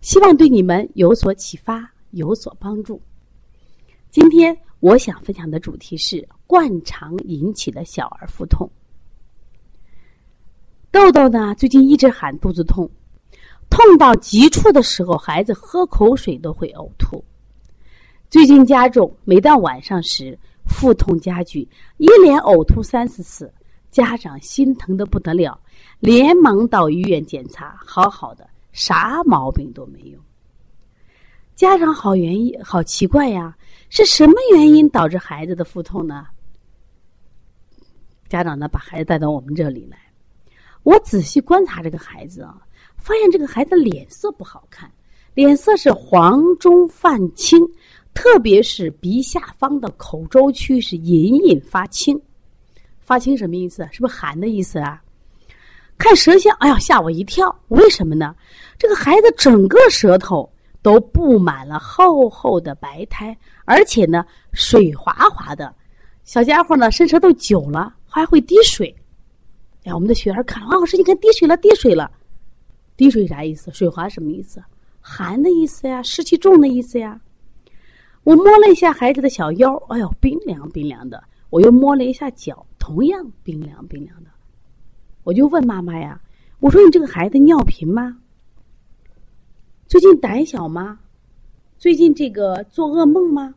希望对你们有所启发，有所帮助。今天我想分享的主题是灌肠引起的小儿腹痛。豆豆呢，最近一直喊肚子痛，痛到极处的时候，孩子喝口水都会呕吐。最近加重，每到晚上时腹痛加剧，一连呕吐三四次，家长心疼的不得了，连忙到医院检查，好好的，啥毛病都没有。家长好原因，好奇怪呀，是什么原因导致孩子的腹痛呢？家长呢，把孩子带到我们这里来，我仔细观察这个孩子啊，发现这个孩子脸色不好看，脸色是黄中泛青。特别是鼻下方的口周区是隐隐发青，发青什么意思？是不是寒的意思啊？看舌象，哎呀，吓我一跳！为什么呢？这个孩子整个舌头都布满了厚厚的白苔，而且呢，水滑滑的。小家伙呢，伸舌头久了还会滴水。哎，我们的学员看，王老师，你看滴水了，滴水了。滴水啥意思？水滑什么意思？寒的意思呀，湿气重的意思呀。我摸了一下孩子的小腰，哎呦，冰凉冰凉的。我又摸了一下脚，同样冰凉冰凉的。我就问妈妈呀：“我说你这个孩子尿频吗？最近胆小吗？最近这个做噩梦吗？”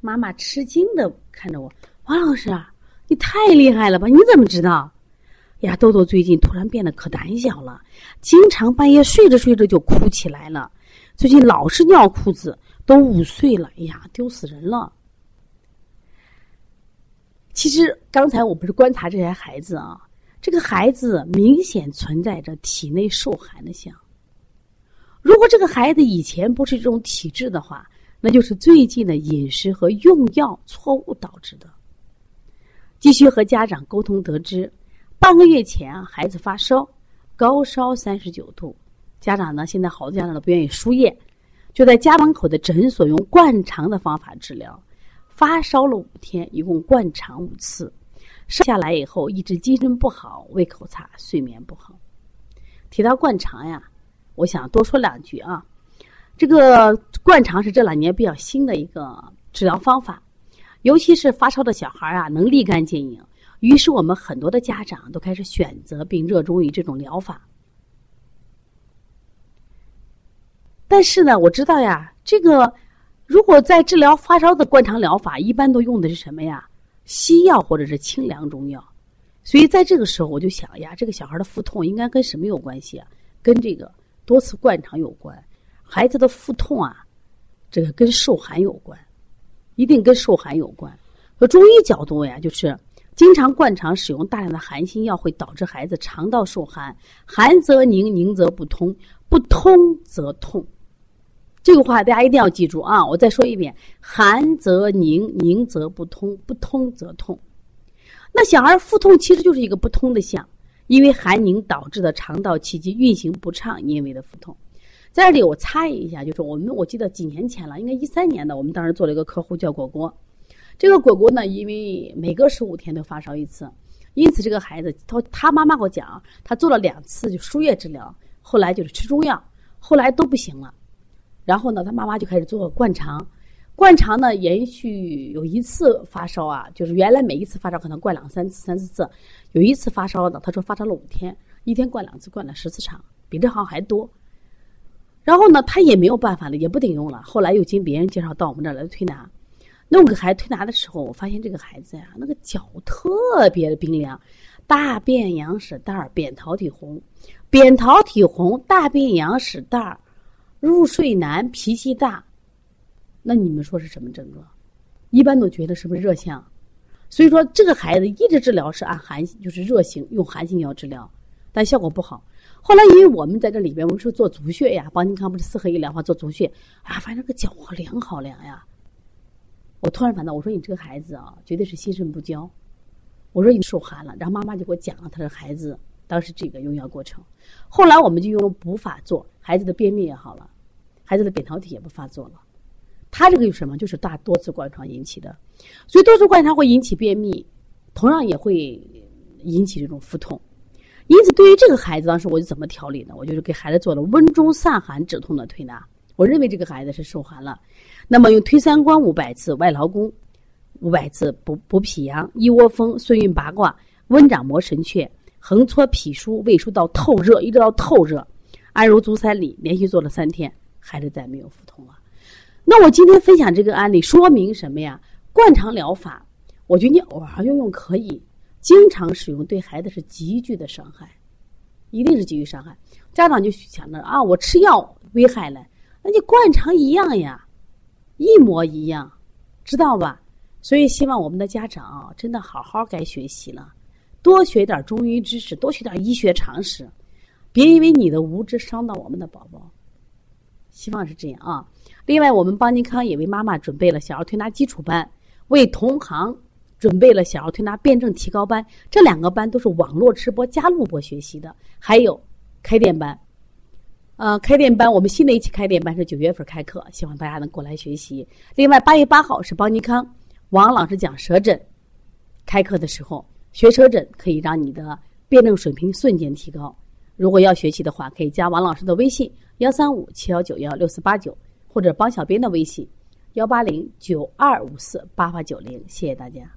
妈妈吃惊的看着我：“王老师啊，你太厉害了吧？你怎么知道？呀，豆豆最近突然变得可胆小了，经常半夜睡着睡着就哭起来了，最近老是尿裤子。”都五岁了，哎呀，丢死人了！其实刚才我不是观察这些孩子啊，这个孩子明显存在着体内受寒的象。如果这个孩子以前不是这种体质的话，那就是最近的饮食和用药错误导致的。继续和家长沟通得知，半个月前啊，孩子发烧，高烧三十九度，家长呢现在好多家长都不愿意输液。就在家门口的诊所用灌肠的方法治疗，发烧了五天，一共灌肠五次，生下来以后一直精神不好，胃口差，睡眠不好。提到灌肠呀，我想多说两句啊。这个灌肠是这两年比较新的一个治疗方法，尤其是发烧的小孩啊，能立竿见影。于是我们很多的家长都开始选择并热衷于这种疗法。但是呢，我知道呀，这个如果在治疗发烧的灌肠疗法，一般都用的是什么呀？西药或者是清凉中药。所以在这个时候，我就想呀，这个小孩的腹痛应该跟什么有关系啊？跟这个多次灌肠有关。孩子的腹痛啊，这个跟受寒有关，一定跟受寒有关。从中医角度呀，就是经常灌肠使用大量的寒性药，会导致孩子肠道受寒，寒则凝，凝则不通，不通则痛。这个话大家一定要记住啊！我再说一遍：寒则凝，凝则不通，不通则痛。那小孩腹痛其实就是一个不通的象，因为寒凝导致的肠道气机运行不畅，因为的腹痛。在这里我插一下，就是我们我记得几年前了，应该一三年的，我们当时做了一个客户叫果果。这个果果呢，因为每隔十五天都发烧一次，因此这个孩子他他妈妈给我讲，他做了两次就输液治疗，后来就是吃中药，后来都不行了。然后呢，他妈妈就开始做灌肠，灌肠呢，延续有一次发烧啊，就是原来每一次发烧可能灌两三次、三四次，有一次发烧呢，他说发烧了五天，一天灌两次，灌了十次肠，比这好像还多。然后呢，他也没有办法了，也不顶用了。后来又经别人介绍到我们这儿来推拿，那我给孩子推拿的时候，我发现这个孩子呀，那个脚特别的冰凉，大便羊屎蛋儿，扁桃体红，扁桃体红，大便羊屎蛋儿。入睡难，脾气大，那你们说是什么症状？一般都觉得是不是热象？所以说这个孩子一直治疗是按寒，就是热型用寒性药治疗，但效果不好。后来因为我们在这里边，我们是做足穴呀，邦尼康不是四合一疗法做足穴啊，发现这个脚好凉好凉呀。我突然反到，我说你这个孩子啊，绝对是心肾不交。我说你受寒了，然后妈妈就给我讲了他的孩子当时这个用药过程。后来我们就用补法做，孩子的便秘也好了，孩子的扁桃体也不发作了。他这个有什么？就是大多次灌肠引起的，所以多次灌肠会引起便秘，同样也会引起这种腹痛。因此，对于这个孩子，当时我就怎么调理呢？我就是给孩子做了温中散寒止痛的推拿。我认为这个孩子是受寒了，那么用推三关五百次，外劳宫五百次，补补脾阳，一窝蜂，顺运八卦，温掌摩神阙，横搓脾腧，胃腧到透热，一直到透热，安揉足三里，连续做了三天，孩子再没有腹痛了。那我今天分享这个案例，说明什么呀？灌肠疗法，我觉得你偶尔用用可以。经常使用对孩子是极具的伤害，一定是极具伤害。家长就想着啊，我吃药危害了，那你灌肠一样呀，一模一样，知道吧？所以希望我们的家长真的好好该学习了，多学点中医知识，多学点医学常识，别因为你的无知伤到我们的宝宝。希望是这样啊。另外，我们邦尼康也为妈妈准备了小儿推拿基础班，为同行。准备了小儿推拿辩证提高班，这两个班都是网络直播加录播学习的，还有开店班。呃，开店班我们新的一期开店班是九月份开课，希望大家能过来学习。另外，八月八号是邦尼康王老师讲舌诊，开课的时候学车诊可以让你的辩证水平瞬间提高。如果要学习的话，可以加王老师的微信幺三五七幺九幺六四八九，或者帮小编的微信幺八零九二五四八八九零。谢谢大家。